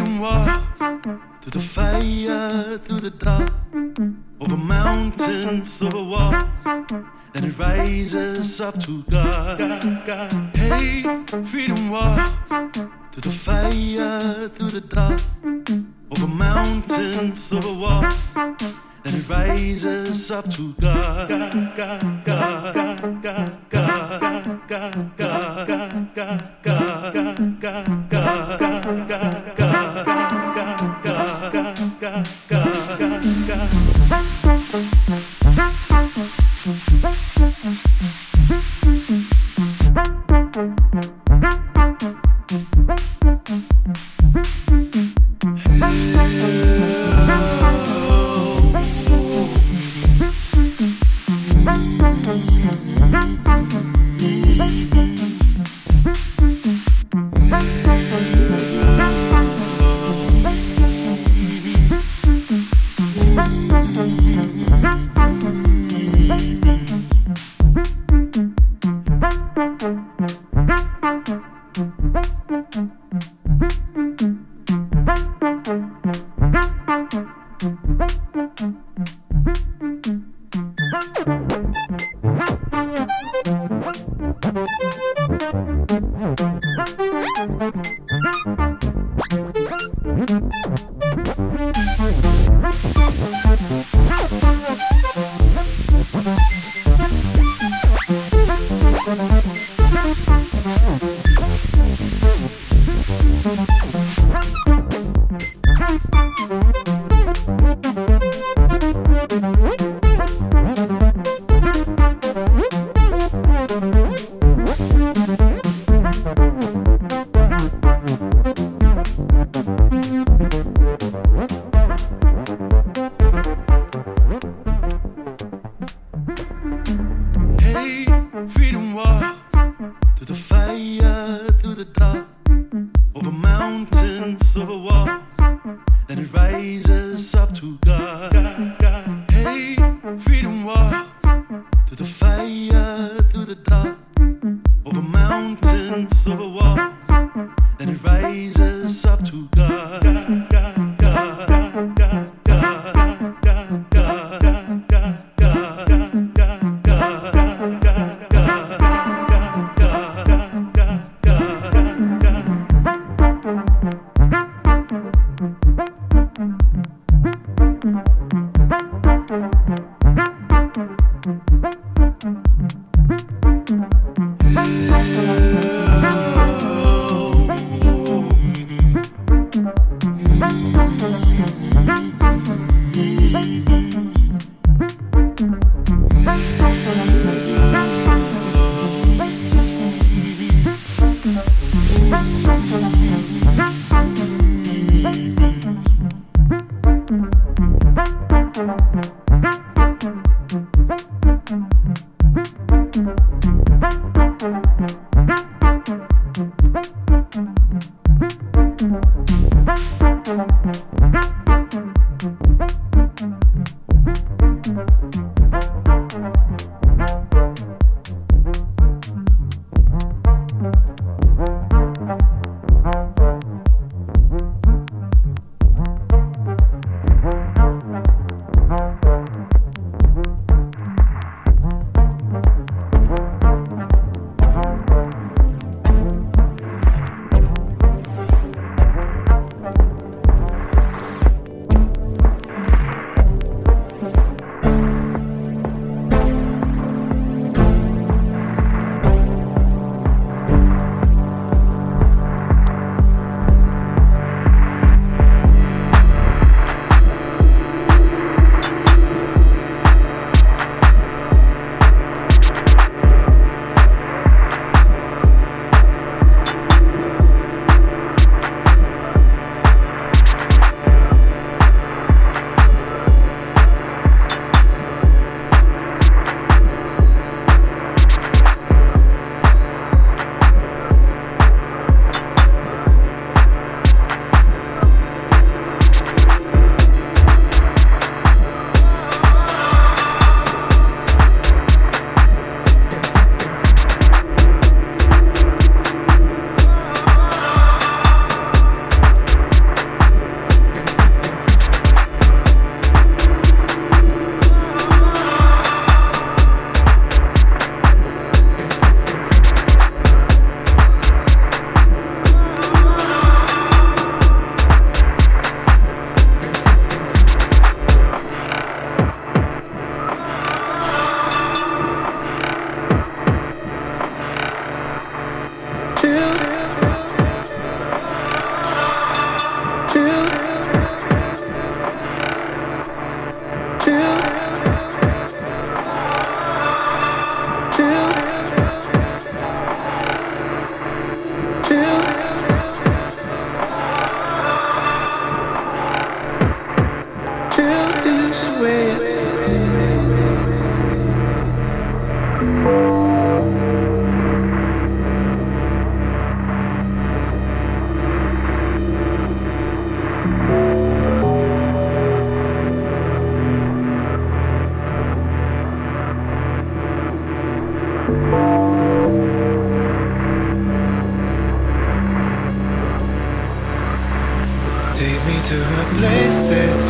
freedom walks through the fire, through the dark, over mountains, over walls, and it rises up to God. Hey, freedom walks through the fire, through the dark, over mountains, over walls, and it rises up to God. God, God, God, God, God, God, God, God, God, God, God, God, Hey,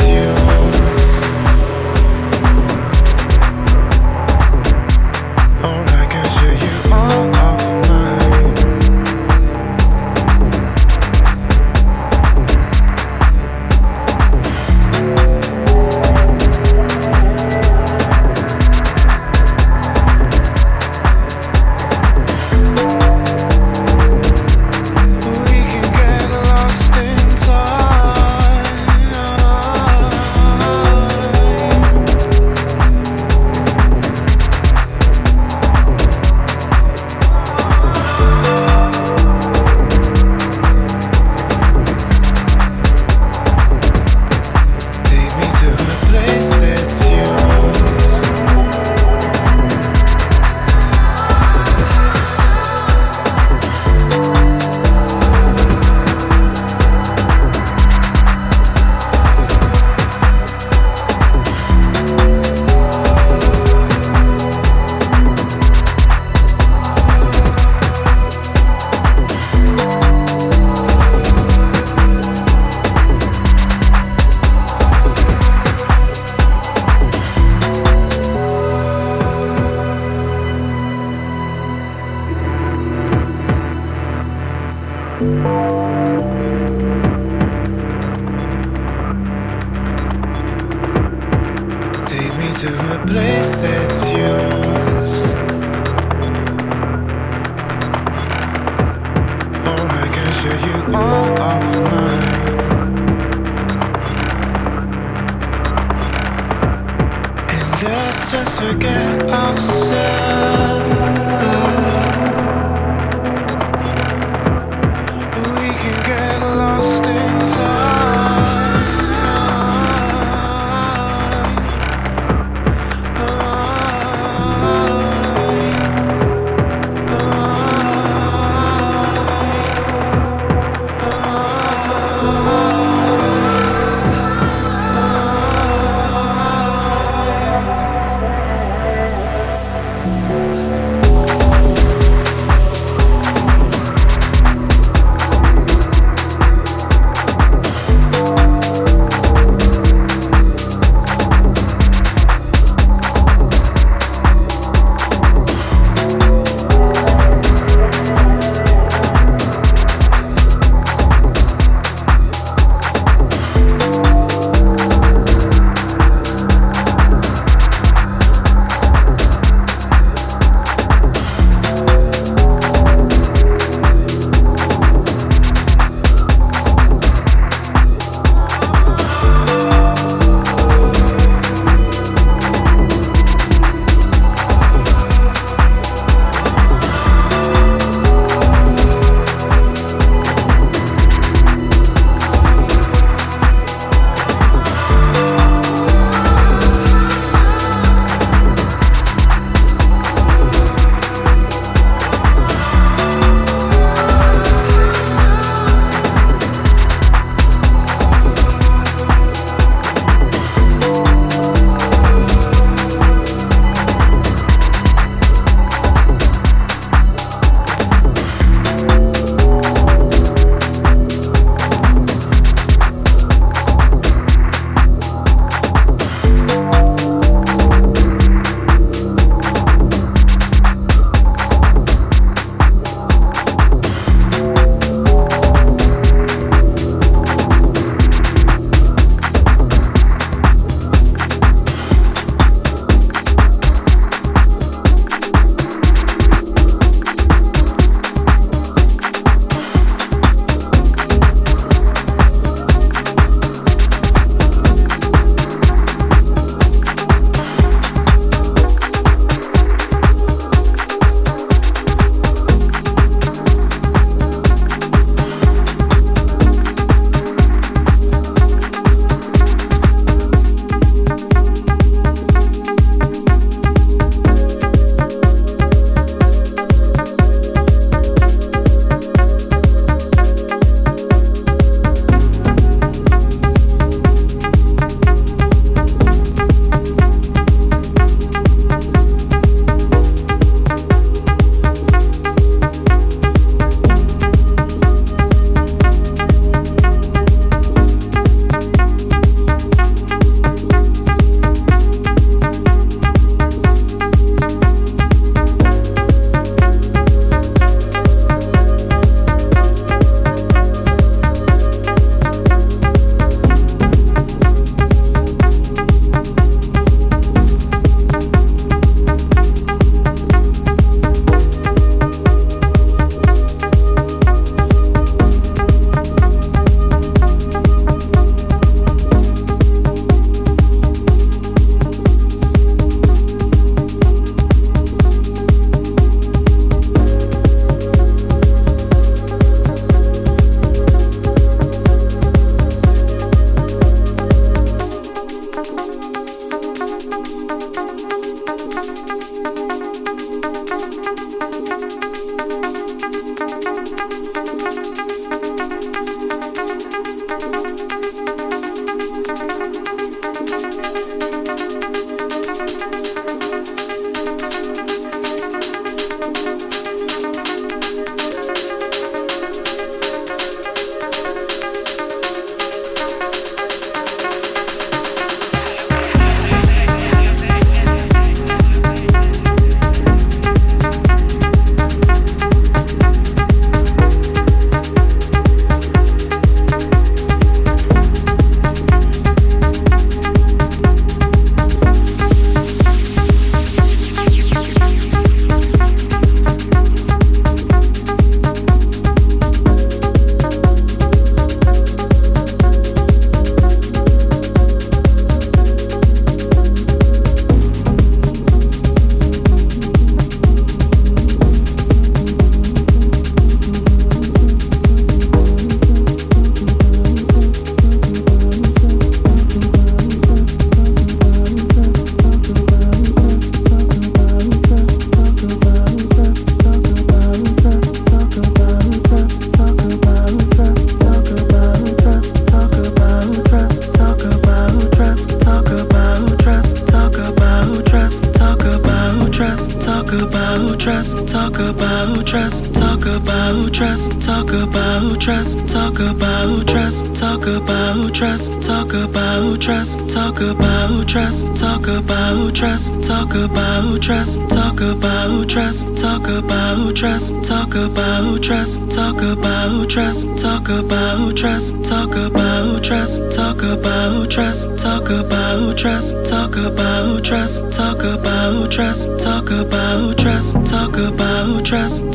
Alright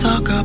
talk about